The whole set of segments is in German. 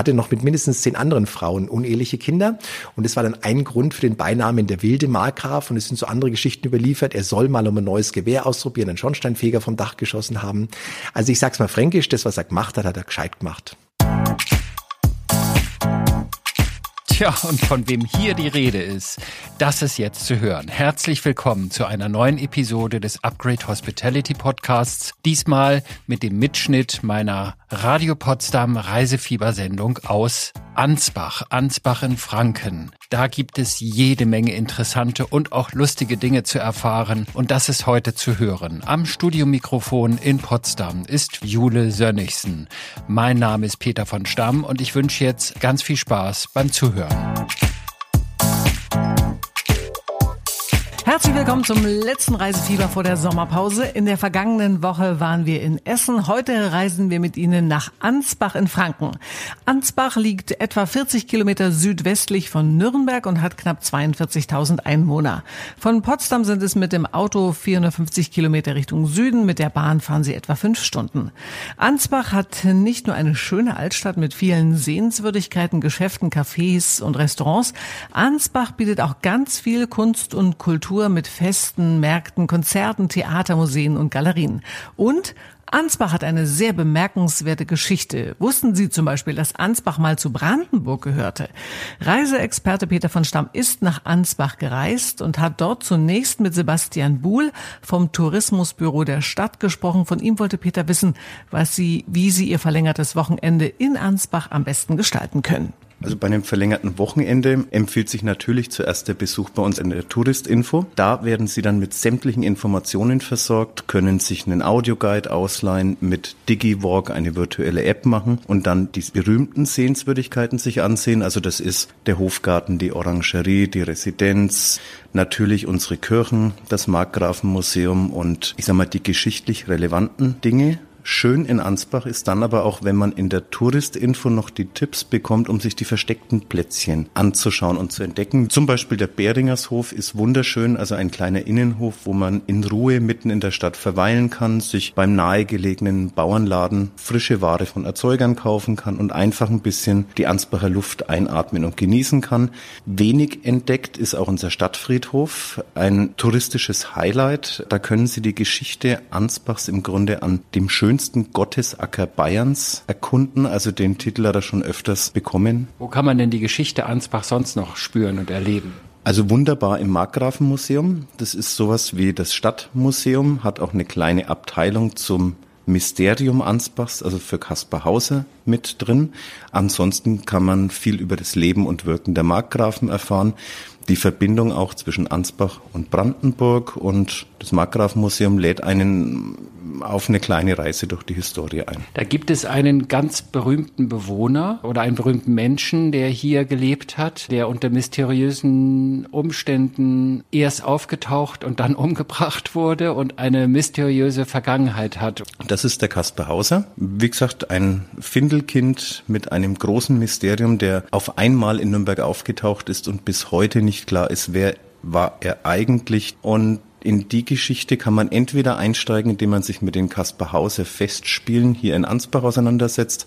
hatte noch mit mindestens zehn anderen Frauen uneheliche Kinder. Und das war dann ein Grund für den Beinamen der wilde Markgraf. Und es sind so andere Geschichten überliefert. Er soll mal um ein neues Gewehr ausprobieren, einen Schornsteinfeger vom Dach geschossen haben. Also ich sag's mal fränkisch, das, was er gemacht hat, hat er gescheit gemacht. Tja, und von wem hier die Rede ist, das ist jetzt zu hören. Herzlich willkommen zu einer neuen Episode des Upgrade Hospitality Podcasts. Diesmal mit dem Mitschnitt meiner Radio Potsdam Reisefiebersendung aus Ansbach, Ansbach in Franken. Da gibt es jede Menge interessante und auch lustige Dinge zu erfahren und das ist heute zu hören. Am Studiomikrofon in Potsdam ist Jule Sönnigsen. Mein Name ist Peter von Stamm und ich wünsche jetzt ganz viel Spaß beim Zuhören. Herzlich willkommen zum letzten Reisefieber vor der Sommerpause. In der vergangenen Woche waren wir in Essen. Heute reisen wir mit Ihnen nach Ansbach in Franken. Ansbach liegt etwa 40 Kilometer südwestlich von Nürnberg und hat knapp 42.000 Einwohner. Von Potsdam sind es mit dem Auto 450 Kilometer Richtung Süden. Mit der Bahn fahren Sie etwa fünf Stunden. Ansbach hat nicht nur eine schöne Altstadt mit vielen Sehenswürdigkeiten, Geschäften, Cafés und Restaurants. Ansbach bietet auch ganz viel Kunst und Kultur Kultur mit Festen, Märkten, Konzerten, Theater, Museen und Galerien. Und Ansbach hat eine sehr bemerkenswerte Geschichte. Wussten Sie zum Beispiel, dass Ansbach mal zu Brandenburg gehörte? Reiseexperte Peter von Stamm ist nach Ansbach gereist und hat dort zunächst mit Sebastian Buhl vom Tourismusbüro der Stadt gesprochen. Von ihm wollte Peter wissen, was Sie, wie Sie Ihr verlängertes Wochenende in Ansbach am besten gestalten können. Also bei einem verlängerten Wochenende empfiehlt sich natürlich zuerst der Besuch bei uns in der Touristinfo. Da werden Sie dann mit sämtlichen Informationen versorgt, können sich einen Audioguide ausleihen, mit DigiWalk eine virtuelle App machen und dann die berühmten Sehenswürdigkeiten sich ansehen. Also das ist der Hofgarten, die Orangerie, die Residenz, natürlich unsere Kirchen, das Markgrafenmuseum und ich sag mal die geschichtlich relevanten Dinge Schön in Ansbach ist dann aber auch, wenn man in der Touristinfo noch die Tipps bekommt, um sich die versteckten Plätzchen anzuschauen und zu entdecken. Zum Beispiel der Beringershof ist wunderschön, also ein kleiner Innenhof, wo man in Ruhe mitten in der Stadt verweilen kann, sich beim nahegelegenen Bauernladen frische Ware von Erzeugern kaufen kann und einfach ein bisschen die Ansbacher Luft einatmen und genießen kann. Wenig entdeckt ist auch unser Stadtfriedhof, ein touristisches Highlight. Da können Sie die Geschichte Ansbachs im Grunde an dem schönen schönsten Gottesacker Bayerns erkunden. Also den Titel hat er schon öfters bekommen. Wo kann man denn die Geschichte Ansbach sonst noch spüren und erleben? Also wunderbar im Markgrafenmuseum. Das ist sowas wie das Stadtmuseum, hat auch eine kleine Abteilung zum Mysterium Ansbachs, also für Kaspar Hauser mit drin. Ansonsten kann man viel über das Leben und Wirken der Markgrafen erfahren die Verbindung auch zwischen Ansbach und Brandenburg und das Markgrafenmuseum lädt einen auf eine kleine Reise durch die Historie ein. Da gibt es einen ganz berühmten Bewohner oder einen berühmten Menschen, der hier gelebt hat, der unter mysteriösen Umständen erst aufgetaucht und dann umgebracht wurde und eine mysteriöse Vergangenheit hat. Das ist der Kasper Hauser. Wie gesagt, ein Findelkind mit einem großen Mysterium, der auf einmal in Nürnberg aufgetaucht ist und bis heute nicht klar ist, wer war er eigentlich und in die Geschichte kann man entweder einsteigen, indem man sich mit den Kasper Hauser Festspielen hier in Ansbach auseinandersetzt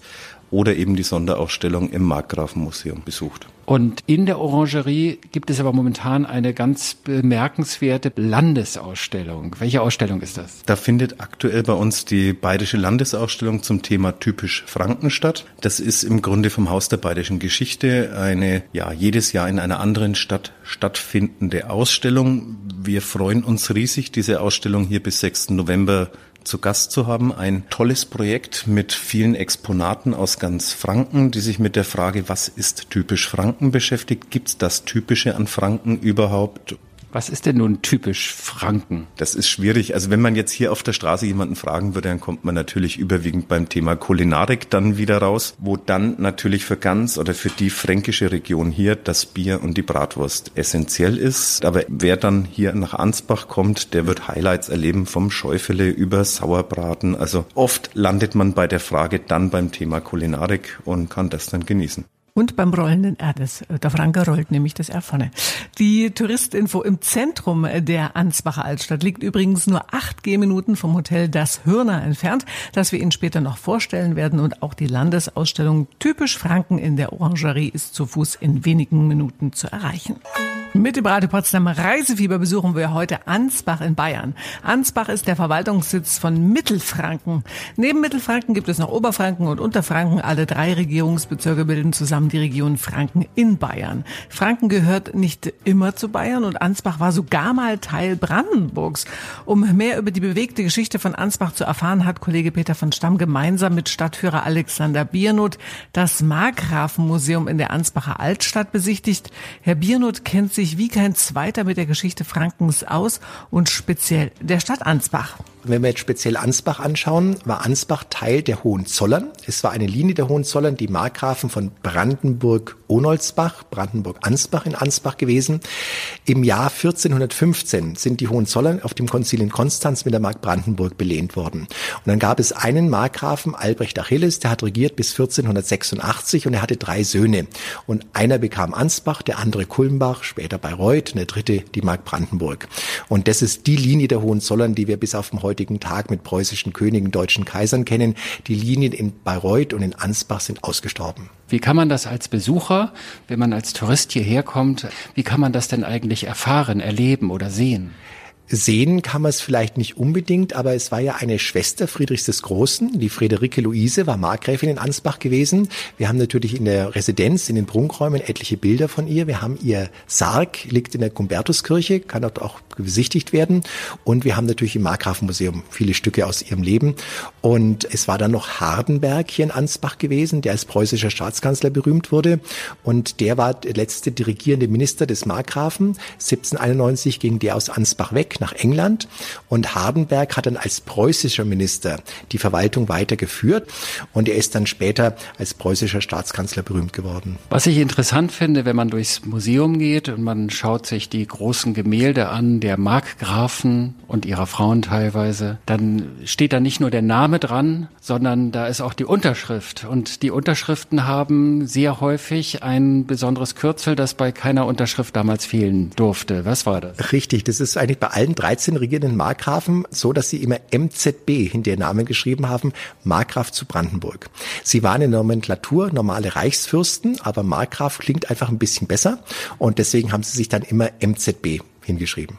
oder eben die Sonderausstellung im Markgrafenmuseum besucht. Und in der Orangerie gibt es aber momentan eine ganz bemerkenswerte Landesausstellung. Welche Ausstellung ist das? Da findet aktuell bei uns die Bayerische Landesausstellung zum Thema typisch Franken statt. Das ist im Grunde vom Haus der Bayerischen Geschichte eine, ja, jedes Jahr in einer anderen Stadt stattfindende Ausstellung. Wir freuen uns riesig, diese Ausstellung hier bis 6. November zu Gast zu haben. Ein tolles Projekt mit vielen Exponaten aus ganz Franken, die sich mit der Frage, was ist typisch Franken beschäftigt. Gibt es das Typische an Franken überhaupt? Was ist denn nun typisch Franken? Das ist schwierig. Also wenn man jetzt hier auf der Straße jemanden fragen würde, dann kommt man natürlich überwiegend beim Thema Kulinarik dann wieder raus, wo dann natürlich für ganz oder für die fränkische Region hier das Bier und die Bratwurst essentiell ist. Aber wer dann hier nach Ansbach kommt, der wird Highlights erleben vom Schäufele über Sauerbraten. Also oft landet man bei der Frage dann beim Thema Kulinarik und kann das dann genießen. Und beim rollenden R, das, äh, der Franke rollt nämlich das R vorne. Die Touristinfo im Zentrum der Ansbacher Altstadt liegt übrigens nur acht Gehminuten vom Hotel Das Hürner entfernt, das wir Ihnen später noch vorstellen werden. Und auch die Landesausstellung Typisch Franken in der Orangerie ist zu Fuß in wenigen Minuten zu erreichen. Mit dem Radio Potsdam Reisefieber besuchen wir heute Ansbach in Bayern. Ansbach ist der Verwaltungssitz von Mittelfranken. Neben Mittelfranken gibt es noch Oberfranken und Unterfranken. Alle drei Regierungsbezirke bilden zusammen die Region Franken in Bayern. Franken gehört nicht immer zu Bayern und Ansbach war sogar mal Teil Brandenburgs. Um mehr über die bewegte Geschichte von Ansbach zu erfahren, hat Kollege Peter von Stamm gemeinsam mit Stadtführer Alexander Biernot das Markgrafenmuseum in der Ansbacher Altstadt besichtigt. Herr Biernot kennt sich sich wie kein zweiter mit der Geschichte Frankens aus und speziell der Stadt Ansbach. Wenn wir jetzt speziell Ansbach anschauen, war Ansbach Teil der Hohenzollern. Es war eine Linie der Hohenzollern, die Markgrafen von Brandenburg-Onolsbach, Brandenburg-Ansbach in Ansbach gewesen. Im Jahr 1415 sind die Hohenzollern auf dem Konzil in Konstanz mit der Mark Brandenburg belehnt worden. Und dann gab es einen Markgrafen, Albrecht Achilles, der hat regiert bis 1486 und er hatte drei Söhne. Und einer bekam Ansbach, der andere Kulmbach, später Bayreuth und der dritte die Mark Brandenburg. Und das ist die Linie der Hohenzollern, die wir bis auf heutigen Tag mit preußischen Königen, deutschen Kaisern kennen. Die Linien in Bayreuth und in Ansbach sind ausgestorben. Wie kann man das als Besucher, wenn man als Tourist hierher kommt, wie kann man das denn eigentlich erfahren, erleben oder sehen? Sehen kann man es vielleicht nicht unbedingt, aber es war ja eine Schwester Friedrichs des Großen, die Friederike Luise, war Markgräfin in Ansbach gewesen. Wir haben natürlich in der Residenz, in den Prunkräumen etliche Bilder von ihr. Wir haben ihr Sarg, liegt in der Gumbertuskirche, kann dort auch besichtigt werden. Und wir haben natürlich im Markgrafenmuseum viele Stücke aus ihrem Leben. Und es war dann noch Hardenberg hier in Ansbach gewesen, der als preußischer Staatskanzler berühmt wurde. Und der war der letzte dirigierende Minister des Markgrafen. 1791 ging der aus Ansbach weg nach England und Hardenberg hat dann als preußischer Minister die Verwaltung weitergeführt und er ist dann später als preußischer Staatskanzler berühmt geworden. Was ich interessant finde, wenn man durchs Museum geht und man schaut sich die großen Gemälde an, der Markgrafen und ihrer Frauen teilweise, dann steht da nicht nur der Name dran, sondern da ist auch die Unterschrift und die Unterschriften haben sehr häufig ein besonderes Kürzel, das bei keiner Unterschrift damals fehlen durfte. Was war das? Richtig, das ist eigentlich bei allen allen 13 regierenden Markgrafen so, dass sie immer MZB hinter ihren Namen geschrieben haben, Markgraf zu Brandenburg. Sie waren in der Nomenklatur normale Reichsfürsten, aber Markgraf klingt einfach ein bisschen besser und deswegen haben sie sich dann immer MZB hingeschrieben.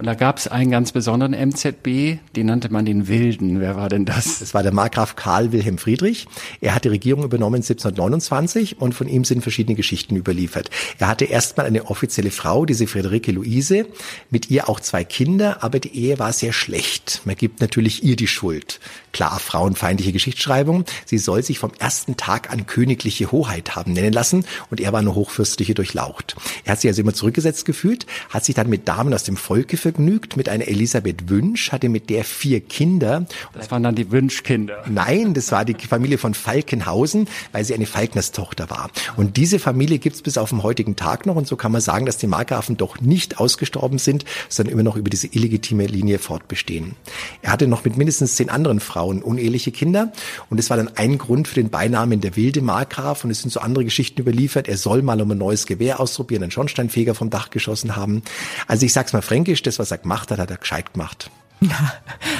Und da gab es einen ganz besonderen MZB, den nannte man den Wilden. Wer war denn das? Das war der Markgraf Karl Wilhelm Friedrich. Er hat die Regierung übernommen 1729 und von ihm sind verschiedene Geschichten überliefert. Er hatte erstmal eine offizielle Frau, diese Friederike Luise, mit ihr auch zwei Kinder, aber die Ehe war sehr schlecht. Man gibt natürlich ihr die Schuld. Klar, frauenfeindliche Geschichtsschreibung. Sie soll sich vom ersten Tag an königliche Hoheit haben nennen lassen und er war eine hochfürstliche durchlaucht. Er hat sich also immer zurückgesetzt gefühlt, hat sich dann mit Damen aus dem Volke vergnügt, mit einer Elisabeth Wünsch, hatte mit der vier Kinder. Das waren dann die Wünschkinder. Nein, das war die Familie von Falkenhausen, weil sie eine Falknerstochter war. Und diese Familie gibt's bis auf den heutigen Tag noch und so kann man sagen, dass die Markgrafen doch nicht ausgestorben sind, sondern immer noch über diese illegitime Linie fortbestehen. Er hatte noch mit mindestens zehn anderen Frauen uneheliche Kinder und es war dann ein Grund für den Beinamen der wilde Markgraf und es sind so andere Geschichten überliefert. Er soll mal um ein neues Gewehr ausprobieren, einen Schornsteinfeger vom Dach geschossen haben. Also ich sag's mal fränkisch, das was er gemacht hat, hat er gescheit gemacht. Ja,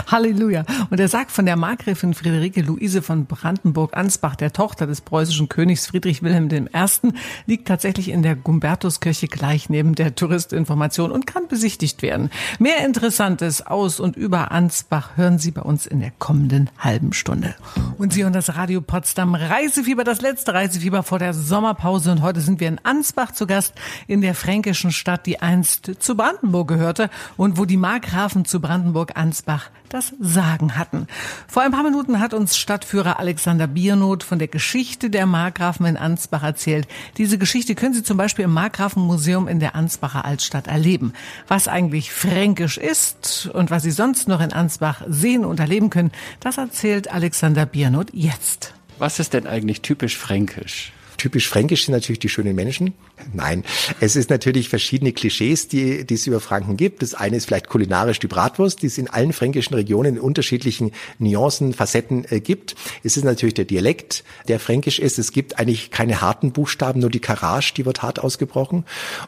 Halleluja. Und er sagt von der Markgräfin Friederike Luise von Brandenburg-Ansbach, der Tochter des preußischen Königs Friedrich Wilhelm I., liegt tatsächlich in der Gumbertuskirche gleich neben der Touristinformation und kann besichtigt werden. Mehr Interessantes aus und über Ansbach hören Sie bei uns in der kommenden halben Stunde. Und Sie und das Radio Potsdam Reisefieber, das letzte Reisefieber vor der Sommerpause. Und heute sind wir in Ansbach zu Gast, in der fränkischen Stadt, die einst zu Brandenburg gehörte und wo die Markgrafen zu Brandenburg Ansbach das Sagen hatten. Vor ein paar Minuten hat uns Stadtführer Alexander Biernot von der Geschichte der Markgrafen in Ansbach erzählt. Diese Geschichte können Sie zum Beispiel im Markgrafenmuseum in der Ansbacher Altstadt erleben. Was eigentlich fränkisch ist und was Sie sonst noch in Ansbach sehen und erleben können, das erzählt Alexander Biernot jetzt. Was ist denn eigentlich typisch fränkisch? typisch fränkisch sind natürlich die schönen Menschen. Nein, es ist natürlich verschiedene Klischees, die, die es über Franken gibt. Das eine ist vielleicht kulinarisch die Bratwurst, die es in allen fränkischen Regionen in unterschiedlichen Nuancen, Facetten äh, gibt. Es ist natürlich der Dialekt, der fränkisch ist. Es gibt eigentlich keine harten Buchstaben, nur die Karage, die wird hart ausgebrochen.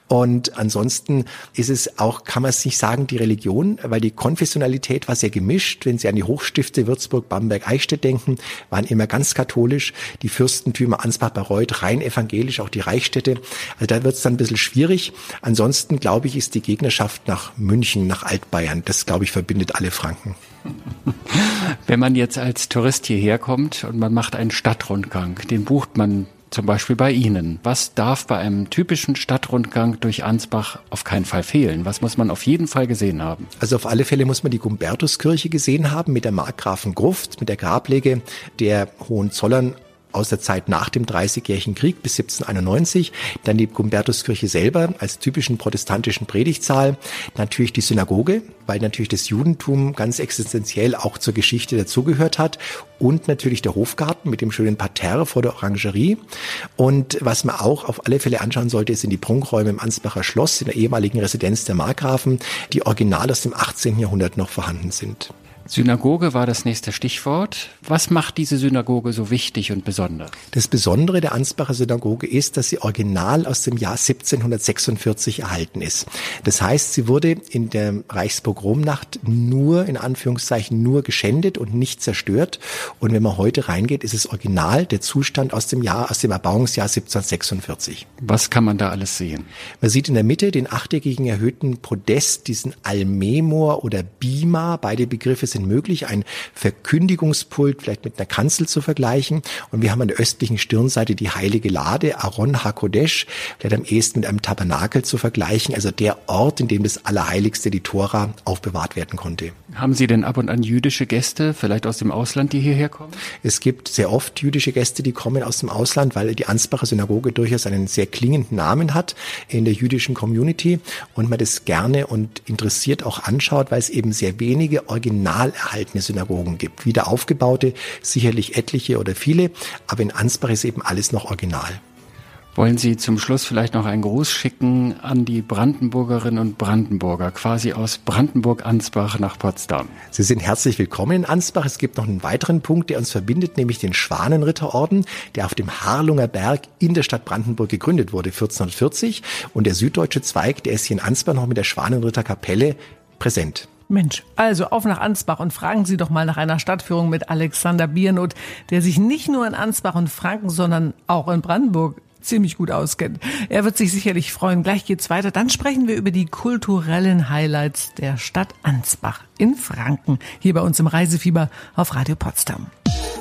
Und ansonsten ist es auch, kann man es nicht sagen, die Religion, weil die Konfessionalität war sehr gemischt. Wenn Sie an die Hochstifte Würzburg, Bamberg, Eichstätt denken, waren immer ganz katholisch. Die Fürstentümer Ansbach-Bayreuth rein evangelisch, auch die Reichsstädte. Also da wird es dann ein bisschen schwierig. Ansonsten, glaube ich, ist die Gegnerschaft nach München, nach Altbayern, das, glaube ich, verbindet alle Franken. Wenn man jetzt als Tourist hierher kommt und man macht einen Stadtrundgang, den bucht man zum Beispiel bei Ihnen. Was darf bei einem typischen Stadtrundgang durch Ansbach auf keinen Fall fehlen? Was muss man auf jeden Fall gesehen haben? Also auf alle Fälle muss man die Gumbertuskirche gesehen haben mit der Markgrafen Gruft, mit der Grablege der Hohenzollern aus der Zeit nach dem Dreißigjährigen Krieg bis 1791, dann die Gumbertuskirche selber als typischen protestantischen Predigtsaal, natürlich die Synagoge, weil natürlich das Judentum ganz existenziell auch zur Geschichte dazugehört hat und natürlich der Hofgarten mit dem schönen Parterre vor der Orangerie und was man auch auf alle Fälle anschauen sollte, sind die Prunkräume im Ansbacher Schloss in der ehemaligen Residenz der Markgrafen, die original aus dem 18. Jahrhundert noch vorhanden sind. Synagoge war das nächste Stichwort. Was macht diese Synagoge so wichtig und besonders? Das Besondere der Ansbacher Synagoge ist, dass sie original aus dem Jahr 1746 erhalten ist. Das heißt, sie wurde in der Reichspogromnacht nur, in Anführungszeichen, nur geschändet und nicht zerstört. Und wenn man heute reingeht, ist es original der Zustand aus dem Jahr, aus dem Erbauungsjahr 1746. Was kann man da alles sehen? Man sieht in der Mitte den achteckigen erhöhten Podest, diesen Almemor oder Bima. Beide Begriffe sind möglich, ein Verkündigungspult vielleicht mit einer Kanzel zu vergleichen. Und wir haben an der östlichen Stirnseite die heilige Lade, Aaron HaKodesh, vielleicht am ehesten mit einem Tabernakel zu vergleichen, also der Ort, in dem das Allerheiligste, die Tora, aufbewahrt werden konnte. Haben Sie denn ab und an jüdische Gäste, vielleicht aus dem Ausland, die hierher kommen? Es gibt sehr oft jüdische Gäste, die kommen aus dem Ausland, weil die Ansbacher Synagoge durchaus einen sehr klingenden Namen hat in der jüdischen Community und man das gerne und interessiert auch anschaut, weil es eben sehr wenige original erhaltene Synagogen gibt. Wieder aufgebaute, sicherlich etliche oder viele, aber in Ansbach ist eben alles noch original. Wollen Sie zum Schluss vielleicht noch einen Gruß schicken an die Brandenburgerinnen und Brandenburger, quasi aus Brandenburg-Ansbach nach Potsdam? Sie sind herzlich willkommen in Ansbach. Es gibt noch einen weiteren Punkt, der uns verbindet, nämlich den Schwanenritterorden, der auf dem Harlunger Berg in der Stadt Brandenburg gegründet wurde, 1440. Und der süddeutsche Zweig, der ist hier in Ansbach noch mit der Schwanenritterkapelle präsent. Mensch, also auf nach Ansbach und fragen Sie doch mal nach einer Stadtführung mit Alexander Biernot, der sich nicht nur in Ansbach und Franken, sondern auch in Brandenburg ziemlich gut auskennt. Er wird sich sicherlich freuen. Gleich geht's weiter. Dann sprechen wir über die kulturellen Highlights der Stadt Ansbach in Franken. Hier bei uns im Reisefieber auf Radio Potsdam.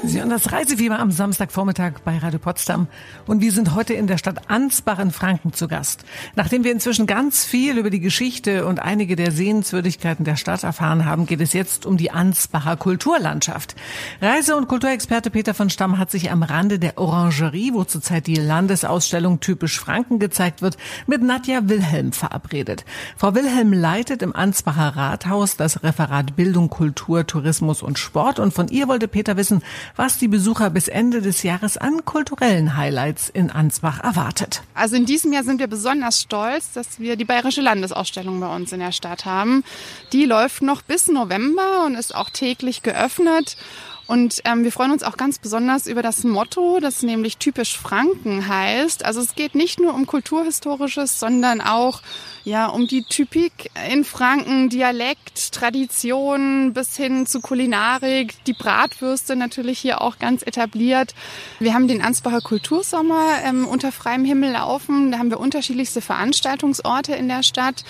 Sie hören das Reisefieber am Samstagvormittag bei Radio Potsdam und wir sind heute in der Stadt Ansbach in Franken zu Gast. Nachdem wir inzwischen ganz viel über die Geschichte und einige der Sehenswürdigkeiten der Stadt erfahren haben, geht es jetzt um die Ansbacher Kulturlandschaft. Reise- und Kulturexperte Peter von Stamm hat sich am Rande der Orangerie, wo zurzeit die Landesausstellung Typisch Franken gezeigt wird, mit Nadja Wilhelm verabredet. Frau Wilhelm leitet im Ansbacher Rathaus das Referat Bildung, Kultur, Tourismus und Sport und von ihr wollte Peter wissen, was die Besucher bis Ende des Jahres an kulturellen Highlights in Ansbach erwartet. Also in diesem Jahr sind wir besonders stolz, dass wir die Bayerische Landesausstellung bei uns in der Stadt haben. Die läuft noch bis November und ist auch täglich geöffnet. Und ähm, wir freuen uns auch ganz besonders über das Motto, das nämlich typisch Franken heißt. Also es geht nicht nur um Kulturhistorisches, sondern auch ja um die Typik in Franken, Dialekt, Tradition bis hin zu Kulinarik, die Bratwürste natürlich hier auch ganz etabliert. Wir haben den Ansbacher Kultursommer ähm, unter freiem Himmel laufen. Da haben wir unterschiedlichste Veranstaltungsorte in der Stadt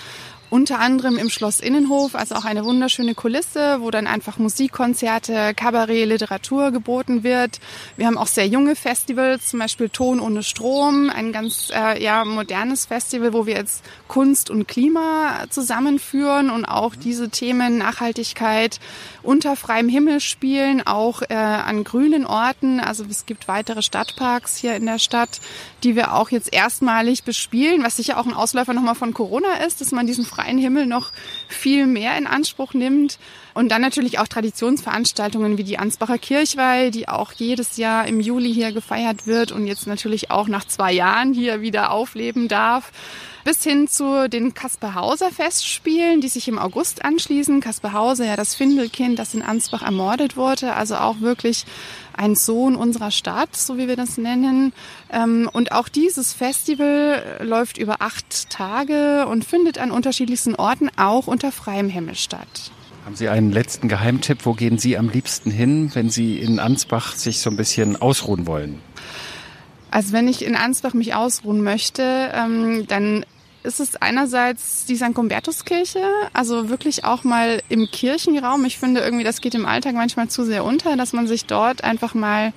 unter anderem im Schloss Innenhof, also auch eine wunderschöne Kulisse, wo dann einfach Musikkonzerte, Kabarett, Literatur geboten wird. Wir haben auch sehr junge Festivals, zum Beispiel Ton ohne Strom, ein ganz äh, ja, modernes Festival, wo wir jetzt Kunst und Klima zusammenführen und auch diese Themen Nachhaltigkeit unter freiem Himmel spielen, auch äh, an grünen Orten. Also es gibt weitere Stadtparks hier in der Stadt, die wir auch jetzt erstmalig bespielen, was sicher auch ein Ausläufer nochmal von Corona ist, dass man diesen freien Himmel noch viel mehr in Anspruch nimmt. Und dann natürlich auch Traditionsveranstaltungen wie die Ansbacher Kirchweih, die auch jedes Jahr im Juli hier gefeiert wird und jetzt natürlich auch nach zwei Jahren hier wieder aufleben darf bis hin zu den Kasper Hauser Festspielen, die sich im August anschließen. Kasper Hauser, ja das Findelkind, das in Ansbach ermordet wurde, also auch wirklich ein Sohn unserer Stadt, so wie wir das nennen. Ähm, und auch dieses Festival läuft über acht Tage und findet an unterschiedlichsten Orten auch unter freiem Himmel statt. Haben Sie einen letzten Geheimtipp? Wo gehen Sie am liebsten hin, wenn Sie in Ansbach sich so ein bisschen ausruhen wollen? Also wenn ich in Ansbach mich ausruhen möchte, ähm, dann ist es einerseits die St. Gumbertuskirche, also wirklich auch mal im Kirchenraum. Ich finde irgendwie, das geht im Alltag manchmal zu sehr unter, dass man sich dort einfach mal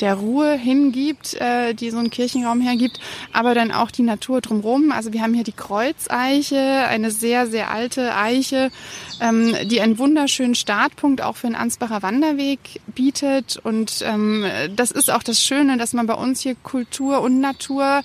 der Ruhe hingibt, äh, die so ein Kirchenraum hergibt, aber dann auch die Natur drumherum. Also wir haben hier die Kreuzeiche, eine sehr, sehr alte Eiche, ähm, die einen wunderschönen Startpunkt auch für den Ansbacher Wanderweg bietet. Und ähm, das ist auch das Schöne, dass man bei uns hier Kultur und Natur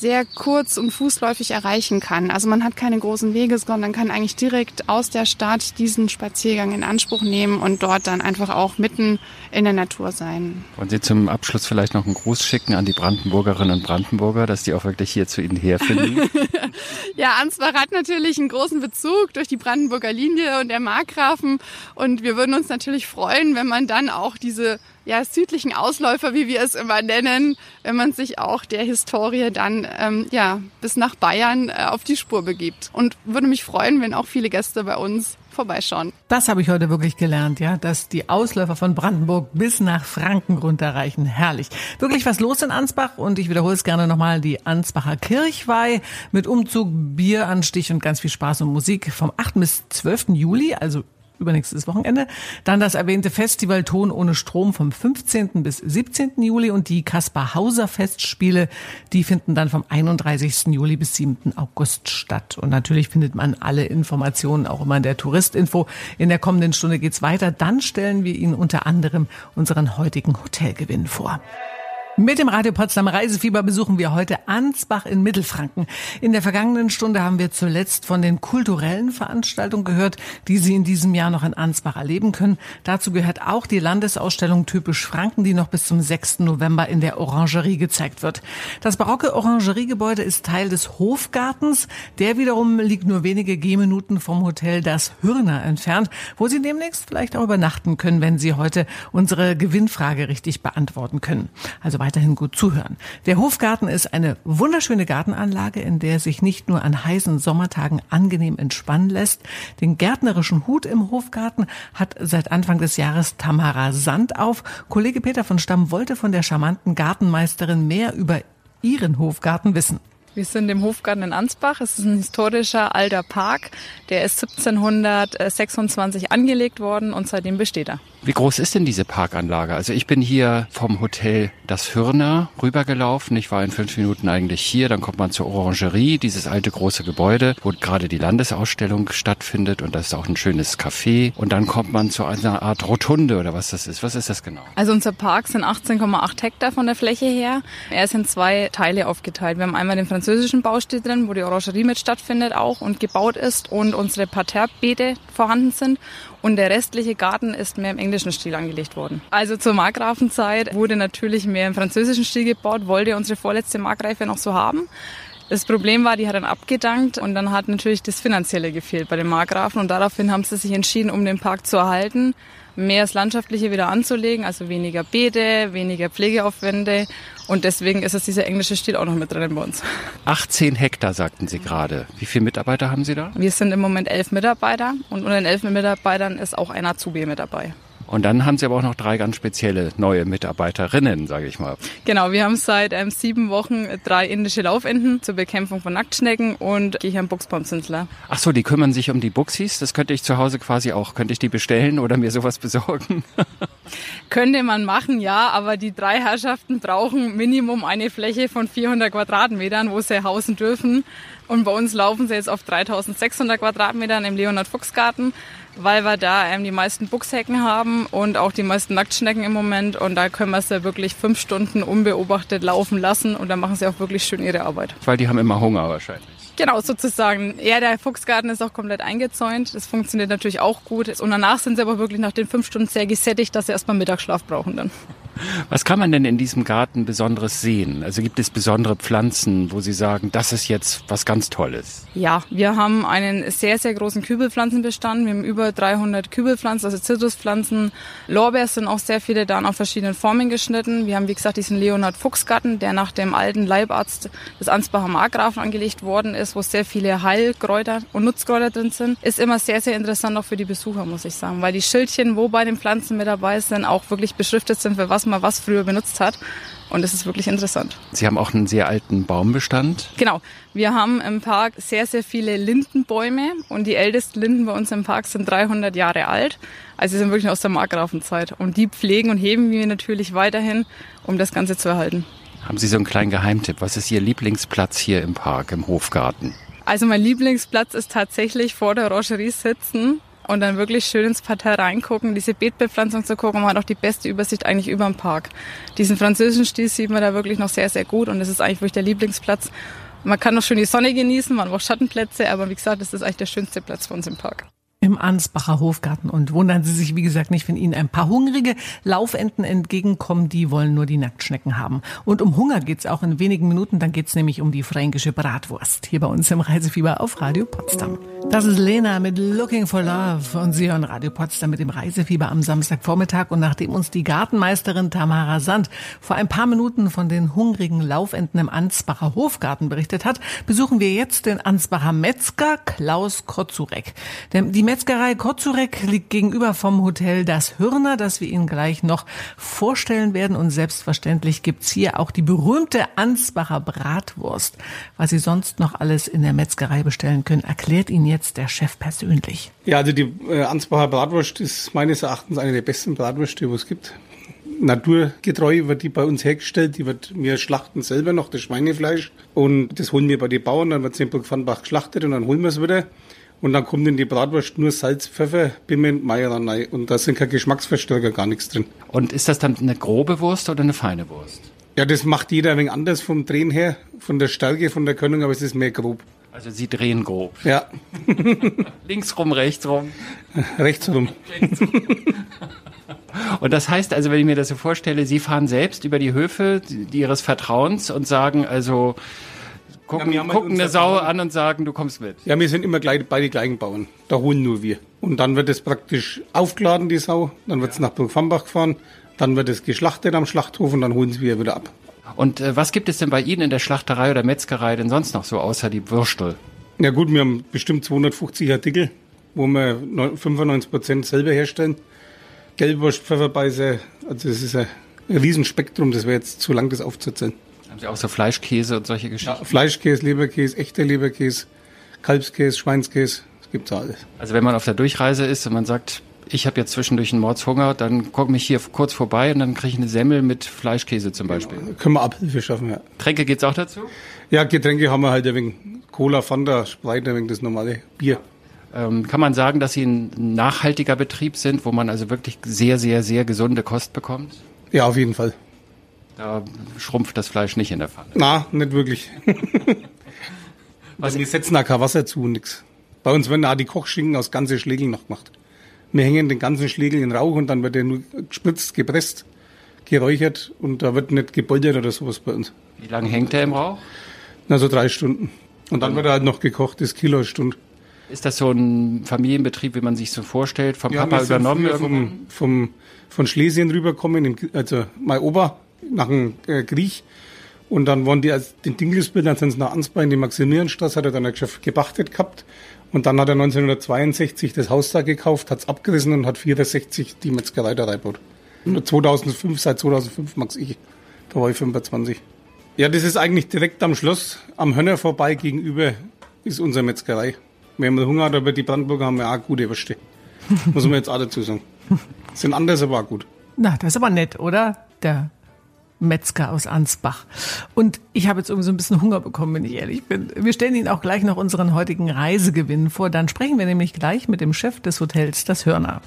sehr kurz und fußläufig erreichen kann. Also man hat keine großen Wege, sondern kann eigentlich direkt aus der Stadt diesen Spaziergang in Anspruch nehmen und dort dann einfach auch mitten in der Natur sein. Wollen Sie zum Abschluss vielleicht noch einen Gruß schicken an die Brandenburgerinnen und Brandenburger, dass die auch wirklich hier zu Ihnen herfinden? ja, Ansbach hat natürlich einen großen Bezug durch die Brandenburger Linie und der Markgrafen und wir würden uns natürlich freuen, wenn man dann auch diese ja, südlichen Ausläufer, wie wir es immer nennen, wenn man sich auch der Historie dann ähm, ja, bis nach Bayern äh, auf die Spur begibt. Und würde mich freuen, wenn auch viele Gäste bei uns vorbeischauen. Das habe ich heute wirklich gelernt, ja, dass die Ausläufer von Brandenburg bis nach Franken runterreichen. Herrlich. Wirklich was los in Ansbach und ich wiederhole es gerne nochmal, die Ansbacher Kirchweih mit Umzug, Bieranstich und ganz viel Spaß und Musik vom 8. bis 12. Juli, also übernächstes Wochenende. Dann das erwähnte Festival Ton ohne Strom vom 15. bis 17. Juli und die Kaspar Hauser Festspiele, die finden dann vom 31. Juli bis 7. August statt. Und natürlich findet man alle Informationen auch immer in der Touristinfo. In der kommenden Stunde geht's weiter. Dann stellen wir Ihnen unter anderem unseren heutigen Hotelgewinn vor. Mit dem Radio Potsdam Reisefieber besuchen wir heute Ansbach in Mittelfranken. In der vergangenen Stunde haben wir zuletzt von den kulturellen Veranstaltungen gehört, die Sie in diesem Jahr noch in Ansbach erleben können. Dazu gehört auch die Landesausstellung Typisch Franken, die noch bis zum 6. November in der Orangerie gezeigt wird. Das barocke Orangeriegebäude ist Teil des Hofgartens. Der wiederum liegt nur wenige Gehminuten vom Hotel Das Hürner entfernt, wo Sie demnächst vielleicht auch übernachten können, wenn Sie heute unsere Gewinnfrage richtig beantworten können. Also weiterhin gut zuhören. Der Hofgarten ist eine wunderschöne Gartenanlage, in der sich nicht nur an heißen Sommertagen angenehm entspannen lässt. Den gärtnerischen Hut im Hofgarten hat seit Anfang des Jahres Tamara Sand auf. Kollege Peter von Stamm wollte von der charmanten Gartenmeisterin mehr über ihren Hofgarten wissen. Wir sind im Hofgarten in Ansbach. Es ist ein historischer alter Park. Der ist 1726 angelegt worden und seitdem besteht er. Wie groß ist denn diese Parkanlage? Also ich bin hier vom Hotel Das Hürner rübergelaufen. Ich war in fünf Minuten eigentlich hier. Dann kommt man zur Orangerie, dieses alte große Gebäude, wo gerade die Landesausstellung stattfindet. Und da ist auch ein schönes Café. Und dann kommt man zu einer Art Rotunde oder was das ist. Was ist das genau? Also unser Park sind 18,8 Hektar von der Fläche her. Er ist in zwei Teile aufgeteilt. Wir haben einmal den französischen Baustil drin, wo die Orangerie mit stattfindet auch und gebaut ist und unsere Parterrebeete vorhanden sind und der restliche Garten ist mehr im englischen Stil angelegt worden. Also zur Markgrafenzeit wurde natürlich mehr im französischen Stil gebaut, wollte unsere vorletzte Markreife noch so haben. Das Problem war, die hat dann abgedankt und dann hat natürlich das Finanzielle gefehlt bei den Markgrafen und daraufhin haben sie sich entschieden, um den Park zu erhalten, mehr das Landschaftliche wieder anzulegen, also weniger Beete, weniger Pflegeaufwände und deswegen ist es dieser englische Stil auch noch mit drin bei uns. 18 Hektar, sagten Sie gerade. Wie viele Mitarbeiter haben Sie da? Wir sind im Moment elf Mitarbeiter und unter den elf Mitarbeitern ist auch ein Azubi mit dabei. Und dann haben Sie aber auch noch drei ganz spezielle neue Mitarbeiterinnen, sage ich mal. Genau, wir haben seit ähm, sieben Wochen drei indische Laufenten zur Bekämpfung von Nacktschnecken und Kichern Buchsbaumzünsler. Ach so, die kümmern sich um die Buchsis. Das könnte ich zu Hause quasi auch. Könnte ich die bestellen oder mir sowas besorgen? könnte man machen, ja, aber die drei Herrschaften brauchen Minimum eine Fläche von 400 Quadratmetern, wo sie hausen dürfen. Und bei uns laufen sie jetzt auf 3600 Quadratmetern im Leonhard-Fuchs-Garten weil wir da ähm, die meisten Buchshecken haben und auch die meisten Nacktschnecken im Moment. Und da können wir sie wirklich fünf Stunden unbeobachtet laufen lassen und dann machen sie auch wirklich schön ihre Arbeit. Weil die haben immer Hunger wahrscheinlich. Genau, sozusagen. Ja, der Fuchsgarten ist auch komplett eingezäunt. Das funktioniert natürlich auch gut. Und danach sind sie aber wirklich nach den fünf Stunden sehr gesättigt, dass sie erstmal Mittagsschlaf brauchen dann. Was kann man denn in diesem Garten Besonderes sehen? Also gibt es besondere Pflanzen, wo Sie sagen, das ist jetzt was ganz Tolles? Ja, wir haben einen sehr, sehr großen Kübelpflanzenbestand. Wir haben über 300 Kübelpflanzen, also Zitruspflanzen. Lorbeer sind auch sehr viele da auf verschiedenen Formen geschnitten. Wir haben, wie gesagt, diesen Leonhard Fuchsgarten, der nach dem alten Leibarzt des Ansbacher Markgrafen angelegt worden ist, wo sehr viele Heilkräuter und Nutzkräuter drin sind. Ist immer sehr, sehr interessant auch für die Besucher, muss ich sagen, weil die Schildchen, wo bei den Pflanzen mit dabei sind, auch wirklich beschriftet sind, für was man was früher benutzt hat. Und es ist wirklich interessant. Sie haben auch einen sehr alten Baumbestand. Genau. Wir haben im Park sehr, sehr viele Lindenbäume und die ältesten Linden bei uns im Park sind 300 Jahre alt. Also sie sind wirklich aus der Markgrafenzeit. Und die pflegen und heben wir natürlich weiterhin, um das Ganze zu erhalten. Haben Sie so einen kleinen Geheimtipp? Was ist Ihr Lieblingsplatz hier im Park, im Hofgarten? Also mein Lieblingsplatz ist tatsächlich vor der Orangerie sitzen und dann wirklich schön ins Parterre reingucken, diese Beetbepflanzung zu gucken. Man hat auch die beste Übersicht eigentlich über den Park. Diesen französischen Stil sieht man da wirklich noch sehr, sehr gut und das ist eigentlich wirklich der Lieblingsplatz. Man kann noch schön die Sonne genießen, man braucht Schattenplätze, aber wie gesagt, das ist eigentlich der schönste Platz für uns im Park im Ansbacher Hofgarten. Und wundern Sie sich, wie gesagt, nicht, wenn Ihnen ein paar hungrige Laufenten entgegenkommen, die wollen nur die Nacktschnecken haben. Und um Hunger geht's auch in wenigen Minuten, dann geht's nämlich um die fränkische Bratwurst. Hier bei uns im Reisefieber auf Radio Potsdam. Das ist Lena mit Looking for Love und Sie hören Radio Potsdam mit dem Reisefieber am Samstagvormittag. Und nachdem uns die Gartenmeisterin Tamara Sand vor ein paar Minuten von den hungrigen Laufenten im Ansbacher Hofgarten berichtet hat, besuchen wir jetzt den Ansbacher Metzger Klaus Kotzurek. Die Metzgerei Kotzurek liegt gegenüber vom Hotel Das Hürner, das wir Ihnen gleich noch vorstellen werden. Und selbstverständlich gibt's hier auch die berühmte Ansbacher Bratwurst. Was Sie sonst noch alles in der Metzgerei bestellen können, erklärt Ihnen jetzt der Chef persönlich. Ja, also die äh, Ansbacher Bratwurst ist meines Erachtens eine der besten Bratwürste, die es gibt naturgetreu wird die bei uns hergestellt. Die wird, wir schlachten selber noch das Schweinefleisch und das holen wir bei den Bauern. Dann wird es in Burg-Vanbach geschlachtet und dann holen wir es wieder. Und dann kommt in die Bratwurst nur Salz, Pfeffer, Piment, Majoran rein. Und da sind keine Geschmacksverstärker, gar nichts drin. Und ist das dann eine grobe Wurst oder eine feine Wurst? Ja, das macht jeder ein wenig anders vom Drehen her, von der Stärke, von der Körnung, aber es ist mehr grob. Also Sie drehen grob. Ja. Links rum, rechts rum. Rechts rum. Und das heißt also, wenn ich mir das so vorstelle, Sie fahren selbst über die Höfe Ihres Vertrauens und sagen also, gucken, ja, gucken eine Sau an und sagen, du kommst mit. Ja, wir sind immer gleich, beide gleichen Bauern. Da holen nur wir. Und dann wird es praktisch aufgeladen, die Sau. Dann wird es ja. nach Burgfambach gefahren. Dann wird es geschlachtet am Schlachthof und dann holen sie wieder ab. Und äh, was gibt es denn bei Ihnen in der Schlachterei oder Metzgerei denn sonst noch so, außer die Würstel? Ja gut, wir haben bestimmt 250 Artikel, wo wir 95 Prozent selber herstellen. Gelbwurst, Pfefferbeiße, also es ist ein Riesenspektrum, das wäre jetzt zu lang, das aufzuzählen. Haben Sie auch so Fleischkäse und solche Geschichten? Ja, Fleischkäse, Leberkäse, echter Leberkäse, Kalbskäse, Schweinskäse, das gibt's alles. Also wenn man auf der Durchreise ist und man sagt, ich habe jetzt zwischendurch einen Mordshunger, dann gucke mich hier kurz vorbei und dann kriege ich eine Semmel mit Fleischkäse zum Beispiel. Genau. Können wir Abhilfe schaffen, ja. Getränke geht's auch dazu? Ja, Getränke haben wir halt ein wenig Cola, Fanta, Sprite, ein wenig das normale Bier. Ähm, kann man sagen, dass Sie ein nachhaltiger Betrieb sind, wo man also wirklich sehr, sehr, sehr gesunde Kost bekommt? Ja, auf jeden Fall. Da schrumpft das Fleisch nicht in der Pfanne. Na, nicht wirklich. also wir setzen da kein Wasser zu und nix. Bei uns werden auch die Kochschinken aus ganzen Schlägeln noch gemacht. Wir hängen den ganzen Schlegel in Rauch und dann wird er nur gespritzt, gepresst, geräuchert und da wird nicht geboltert oder sowas bei uns. Wie lange hängt er im Rauch? Na, so drei Stunden. Und dann wird er halt noch gekocht, das Kilo Stunde. Ist das so ein Familienbetrieb, wie man sich so vorstellt, vom ja, Papa übernommen? Vom, vom, von Schlesien rüberkommen, also mein Opa nach dem äh, Griech. Und dann waren die als den Dingelsbild, dann sind sie nach Ansbach in die Maximilianstraße, hat er dann ein Geschäft gepachtet gehabt. Und dann hat er 1962 das Haus da gekauft, hat es abgerissen und hat 64 die Metzgerei da reingebaut. 2005, seit 2005 mag's ich. Da war ich 25. Ja, das ist eigentlich direkt am Schloss, am Hönner vorbei gegenüber ist unsere Metzgerei. Wenn man Hunger hat, aber die Brandenburger haben ja auch gute Würste. Muss man jetzt auch dazu sagen. Sind anders, aber auch gut. Na, das ist aber nett, oder? Der Metzger aus Ansbach. Und ich habe jetzt irgendwie so ein bisschen Hunger bekommen, wenn ich ehrlich bin. Wir stellen Ihnen auch gleich noch unseren heutigen Reisegewinn vor. Dann sprechen wir nämlich gleich mit dem Chef des Hotels, das Hörner.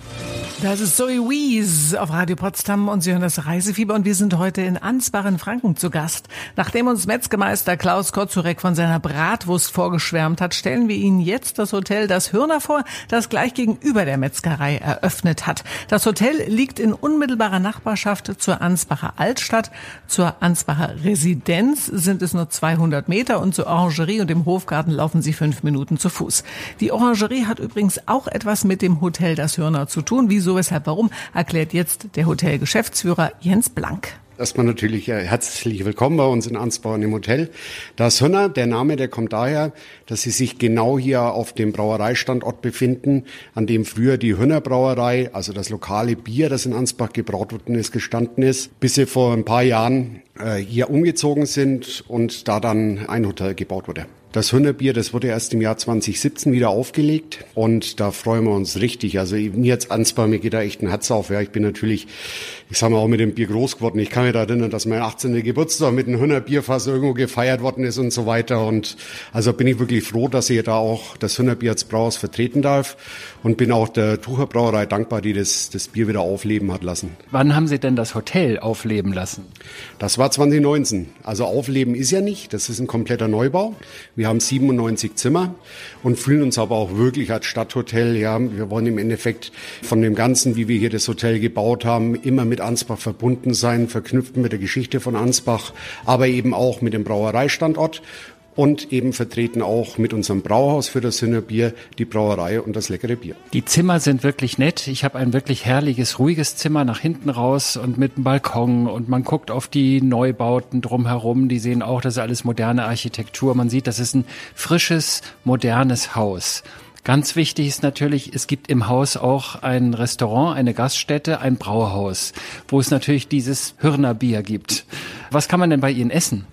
Das ist Zoe Wies auf Radio Potsdam und Sie hören das Reisefieber und wir sind heute in Ansbach in Franken zu Gast. Nachdem uns Metzgermeister Klaus Kotzurek von seiner Bratwurst vorgeschwärmt hat, stellen wir Ihnen jetzt das Hotel Das Hörner vor, das gleich gegenüber der Metzgerei eröffnet hat. Das Hotel liegt in unmittelbarer Nachbarschaft zur Ansbacher Altstadt. Zur Ansbacher Residenz sind es nur 200 Meter und zur Orangerie und dem Hofgarten laufen Sie fünf Minuten zu Fuß. Die Orangerie hat übrigens auch etwas mit dem Hotel Das Hörner zu tun. Wieso, weshalb, warum, erklärt jetzt der Hotelgeschäftsführer Jens Blank. Erstmal natürlich äh, herzlich willkommen bei uns in Ansbach im Hotel. Das Hörner, der Name, der kommt daher, dass sie sich genau hier auf dem Brauereistandort befinden, an dem früher die Hörner Brauerei, also das lokale Bier, das in Ansbach gebraut worden ist, gestanden ist, bis sie vor ein paar Jahren äh, hier umgezogen sind und da dann ein Hotel gebaut wurde. Das Hühnerbier, das wurde erst im Jahr 2017 wieder aufgelegt und da freuen wir uns richtig. Also mir jetzt Ansbach, mir geht da echt ein Herz auf. Ja, ich bin natürlich, ich sag mal, auch mit dem Bier groß geworden. Ich kann mich da erinnern, dass mein 18. Geburtstag mit einem Hühnerbierfass irgendwo gefeiert worden ist und so weiter. Und also bin ich wirklich froh, dass ich da auch das Hühnerbier als Brauhaus vertreten darf und bin auch der Tucher Brauerei dankbar, die das, das Bier wieder aufleben hat lassen. Wann haben Sie denn das Hotel aufleben lassen? Das war 2019. Also aufleben ist ja nicht. Das ist ein kompletter Neubau. Wir wir haben 97 Zimmer und fühlen uns aber auch wirklich als Stadthotel. Ja, wir wollen im Endeffekt von dem Ganzen, wie wir hier das Hotel gebaut haben, immer mit Ansbach verbunden sein, verknüpft mit der Geschichte von Ansbach, aber eben auch mit dem Brauereistandort und eben vertreten auch mit unserem Brauhaus für das Sinnerbier die Brauerei und das leckere Bier. Die Zimmer sind wirklich nett. Ich habe ein wirklich herrliches, ruhiges Zimmer nach hinten raus und mit einem Balkon und man guckt auf die Neubauten drumherum. Die sehen auch, das ist alles moderne Architektur. Man sieht, das ist ein frisches, modernes Haus. Ganz wichtig ist natürlich, es gibt im Haus auch ein Restaurant, eine Gaststätte, ein Brauhaus, wo es natürlich dieses Hürnerbier gibt. Was kann man denn bei Ihnen essen?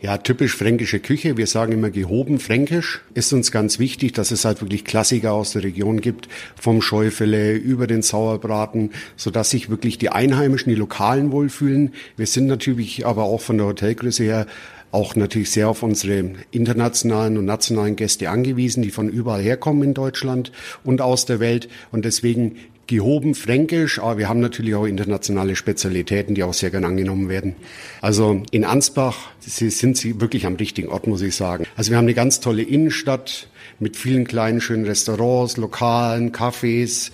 Ja, typisch fränkische Küche. Wir sagen immer gehoben fränkisch. Ist uns ganz wichtig, dass es halt wirklich Klassiker aus der Region gibt. Vom Scheufele über den Sauerbraten, sodass sich wirklich die Einheimischen, die Lokalen wohlfühlen. Wir sind natürlich aber auch von der Hotelgröße her auch natürlich sehr auf unsere internationalen und nationalen Gäste angewiesen, die von überall herkommen in Deutschland und aus der Welt. Und deswegen gehoben fränkisch, aber wir haben natürlich auch internationale Spezialitäten, die auch sehr gern angenommen werden. Also in Ansbach sie, sind Sie wirklich am richtigen Ort, muss ich sagen. Also wir haben eine ganz tolle Innenstadt mit vielen kleinen schönen Restaurants, Lokalen, Cafés,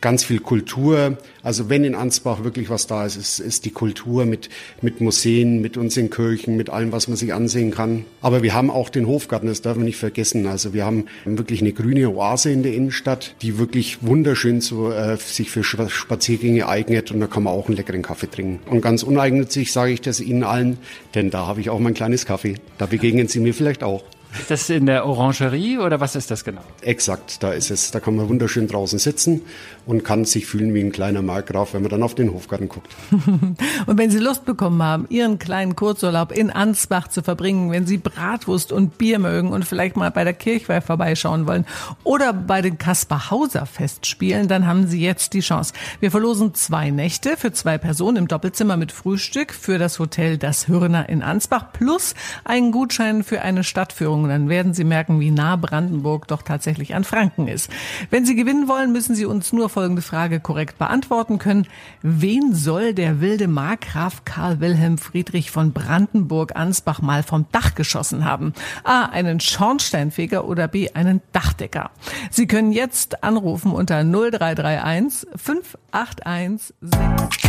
ganz viel Kultur. Also wenn in Ansbach wirklich was da ist, ist, ist die Kultur mit, mit Museen, mit unseren Kirchen, mit allem, was man sich ansehen kann. Aber wir haben auch den Hofgarten, das darf man nicht vergessen. Also wir haben wirklich eine grüne Oase in der Innenstadt, die wirklich wunderschön so, äh, sich für Spaziergänge eignet und da kann man auch einen leckeren Kaffee trinken. Und ganz uneigennützig sage ich das Ihnen allen, denn da habe ich auch mein kleines Kaffee. Da begegnen Sie mir vielleicht auch. Ist das in der Orangerie oder was ist das genau? Exakt, da ist es. Da kann man wunderschön draußen sitzen und kann sich fühlen wie ein kleiner Markgraf, wenn man dann auf den Hofgarten guckt. und wenn Sie Lust bekommen haben, Ihren kleinen Kurzurlaub in Ansbach zu verbringen, wenn Sie Bratwurst und Bier mögen und vielleicht mal bei der Kirchweih vorbeischauen wollen oder bei den Kaspar Hauser Festspielen, dann haben Sie jetzt die Chance. Wir verlosen zwei Nächte für zwei Personen im Doppelzimmer mit Frühstück für das Hotel Das Hürner in Ansbach plus einen Gutschein für eine Stadtführung. Dann werden Sie merken, wie nah Brandenburg doch tatsächlich an Franken ist. Wenn Sie gewinnen wollen, müssen Sie uns nur folgende Frage korrekt beantworten können. Wen soll der wilde Markgraf Karl Wilhelm Friedrich von Brandenburg-Ansbach mal vom Dach geschossen haben? A. Einen Schornsteinfeger oder B. Einen Dachdecker? Sie können jetzt anrufen unter 0331 581 6